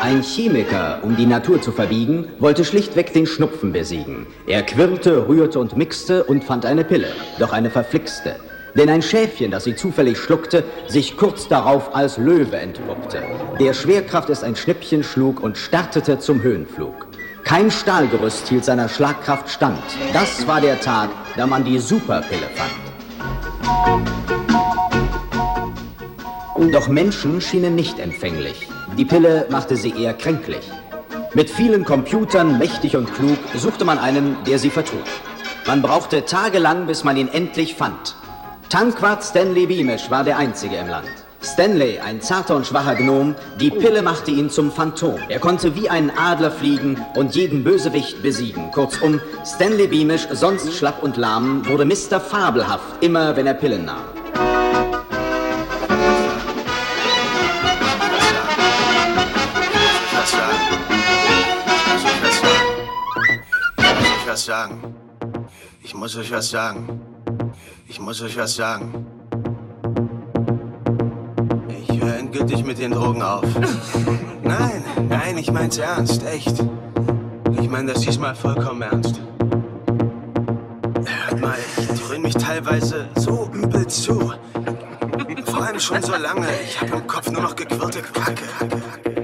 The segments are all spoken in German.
Ein Chemiker, um die Natur zu verbiegen, wollte schlichtweg den Schnupfen besiegen. Er quirlte, rührte und mixte und fand eine Pille, doch eine verflixte. Denn ein Schäfchen, das sie zufällig schluckte, sich kurz darauf als Löwe entpuppte. Der Schwerkraft es ein Schnippchen schlug und startete zum Höhenflug. Kein Stahlgerüst hielt seiner Schlagkraft stand. Das war der Tag, da man die Superpille fand. Doch Menschen schienen nicht empfänglich. Die Pille machte sie eher kränklich. Mit vielen Computern, mächtig und klug, suchte man einen, der sie vertrug. Man brauchte tagelang, bis man ihn endlich fand. Tankwart Stanley Beamish war der Einzige im Land. Stanley, ein zarter und schwacher Gnom, die Pille machte ihn zum Phantom. Er konnte wie ein Adler fliegen und jeden Bösewicht besiegen. Kurzum, Stanley Beamish, sonst schlapp und lahm, wurde Mr. Fabelhaft, immer wenn er Pillen nahm. Sagen. Ich muss euch was sagen. Ich muss euch was sagen. Ich höre endgültig mit den Drogen auf. Nein, nein, ich mein's ernst, echt. Ich meine das diesmal vollkommen ernst. Hört mal, ich dröhne mich teilweise so übel zu. Vor allem schon so lange. Ich habe im Kopf nur noch gequirlte Kacke.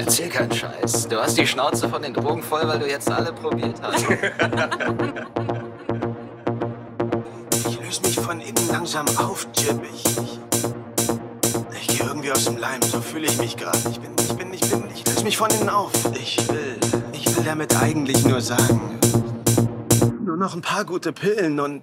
Erzähl keinen Scheiß. Du hast die Schnauze von den Drogen voll, weil du jetzt alle probiert hast. ich löse mich von innen langsam auf, Jim. Ich, ich, ich gehe irgendwie aus dem Leim. So fühle ich mich gerade. Ich bin, ich bin, ich bin, ich löse mich von innen auf. Ich will, ich will damit eigentlich nur sagen, nur noch ein paar gute Pillen und...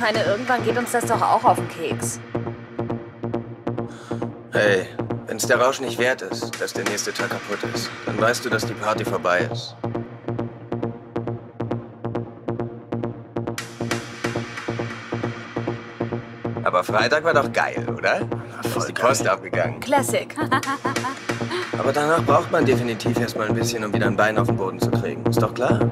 Ich meine, irgendwann geht uns das doch auch auf den Keks. Hey, wenn es der Rausch nicht wert ist, dass der nächste Tag kaputt ist, dann weißt du, dass die Party vorbei ist. Aber Freitag war doch geil, oder? Voll ist die Post abgegangen. Classic. Aber danach braucht man definitiv erstmal ein bisschen, um wieder ein Bein auf den Boden zu kriegen. Ist doch klar?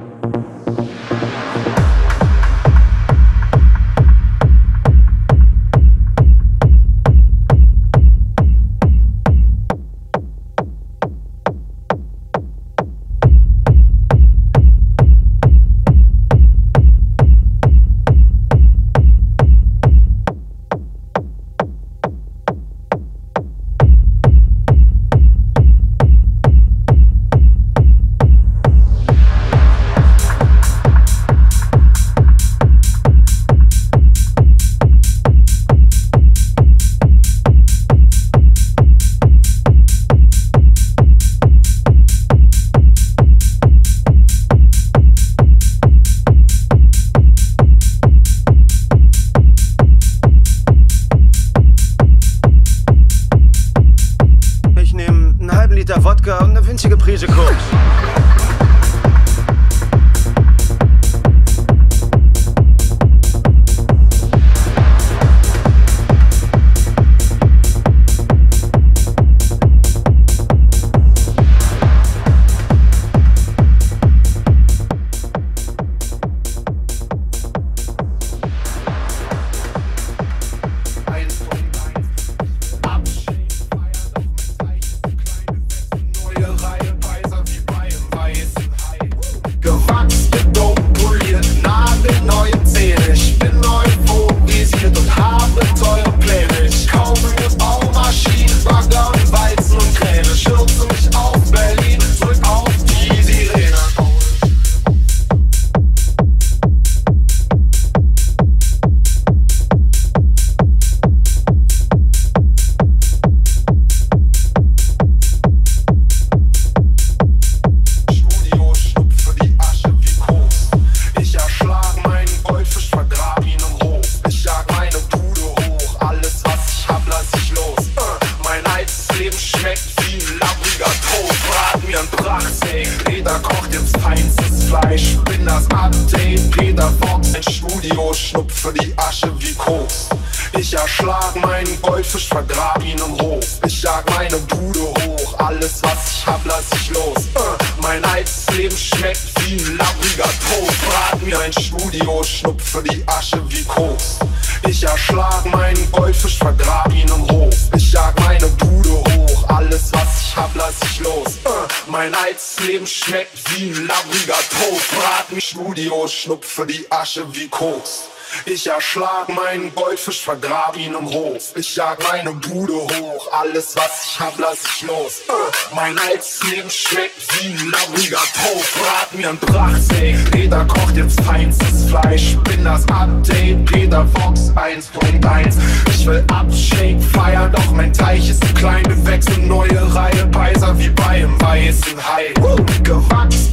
Schnupfe die Asche wie Koks. Ich erschlag meinen Goldfisch, vergrab ihn im Hof. Ich jag meine Bude hoch, alles was ich hab, lass ich los. Uh, mein altes Leben schmeckt wie ein labbriger Tod. Brat mir ein Prachtsteak, Peter kocht jetzt feinstes Fleisch. Bin das Update, Peter Fox 1.1. Ich will Upshake feiern, doch mein Teich ist klein. Wir wechseln neue Reihe, Peiser wie bei einem weißen Hai. Uh, gewachsen,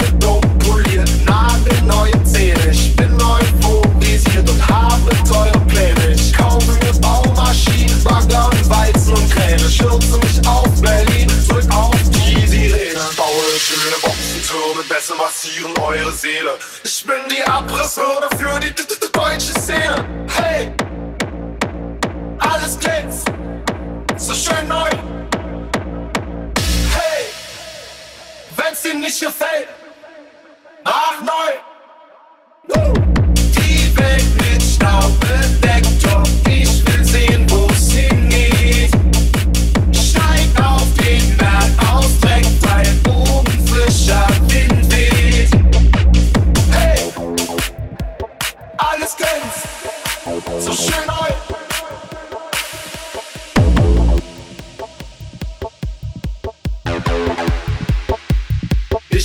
Schürze mich auf Berlin, drück auf die Sirene. Baue schöne Boxentürme, besser massieren eure Seele. Ich bin die Abrisswürde für die deutsche Szene. Hey! Alles glänzt, so schön neu. Hey! Wenn's dir nicht gefällt,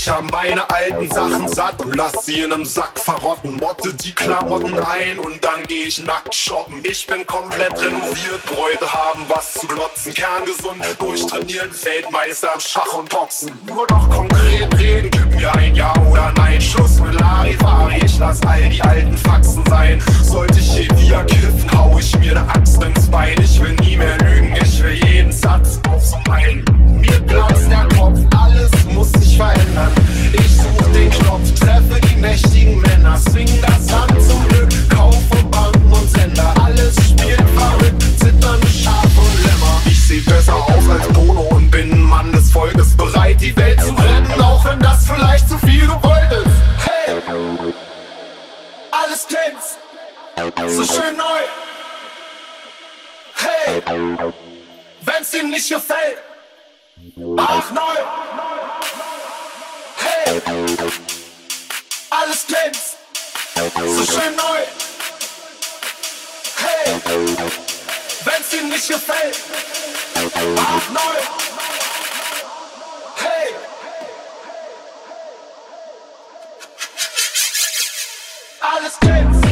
Ich hab meine alten Sachen satt und lass sie in nem Sack verrotten. Motte die Klamotten ein und dann geh ich nackt shoppen. Ich bin komplett renoviert, Bräute haben was zu glotzen. Kerngesund, durchtrainiert, Weltmeister im Schach und Boxen. Nur noch konkret reden, gib mir ein Ja oder Nein. Schluss mit Larifari, ich lass all die alten Faxen sein. Sollte ich hier wieder kiffen, hau ich mir ne Axt ins Bein. Ich will nie mehr lügen, ich will jeden Satz aufs Mein. Mir platzt der Kopf, alles muss sich verändern. Ich such den Knopf, treffe die mächtigen Männer, swing das Hand zum Glück, kaufe Banken und Sender. Alles spielt verrückt, zitternde Schafe und Lämmer. Ich seh besser aus als Bono und bin ein Mann des Volkes, bereit die Welt zu retten, auch wenn das vielleicht zu viel gewollt ist. Hey! Alles glänzt, so schön neu. Hey! Wenn's dir nicht gefällt, ach neu. Alles glänzt, so schön neu. Hey! Wenn's dir nicht gefällt, ach neu. Hey! Alles glänzt.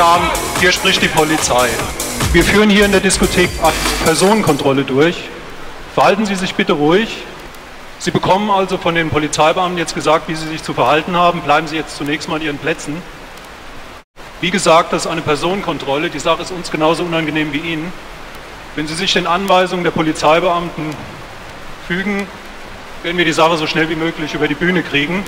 Abend, hier spricht die Polizei. Wir führen hier in der Diskothek Personenkontrolle durch. Verhalten Sie sich bitte ruhig. Sie bekommen also von den Polizeibeamten jetzt gesagt, wie Sie sich zu verhalten haben. Bleiben Sie jetzt zunächst mal an Ihren Plätzen. Wie gesagt, das ist eine Personenkontrolle. Die Sache ist uns genauso unangenehm wie Ihnen. Wenn Sie sich den Anweisungen der Polizeibeamten fügen, werden wir die Sache so schnell wie möglich über die Bühne kriegen.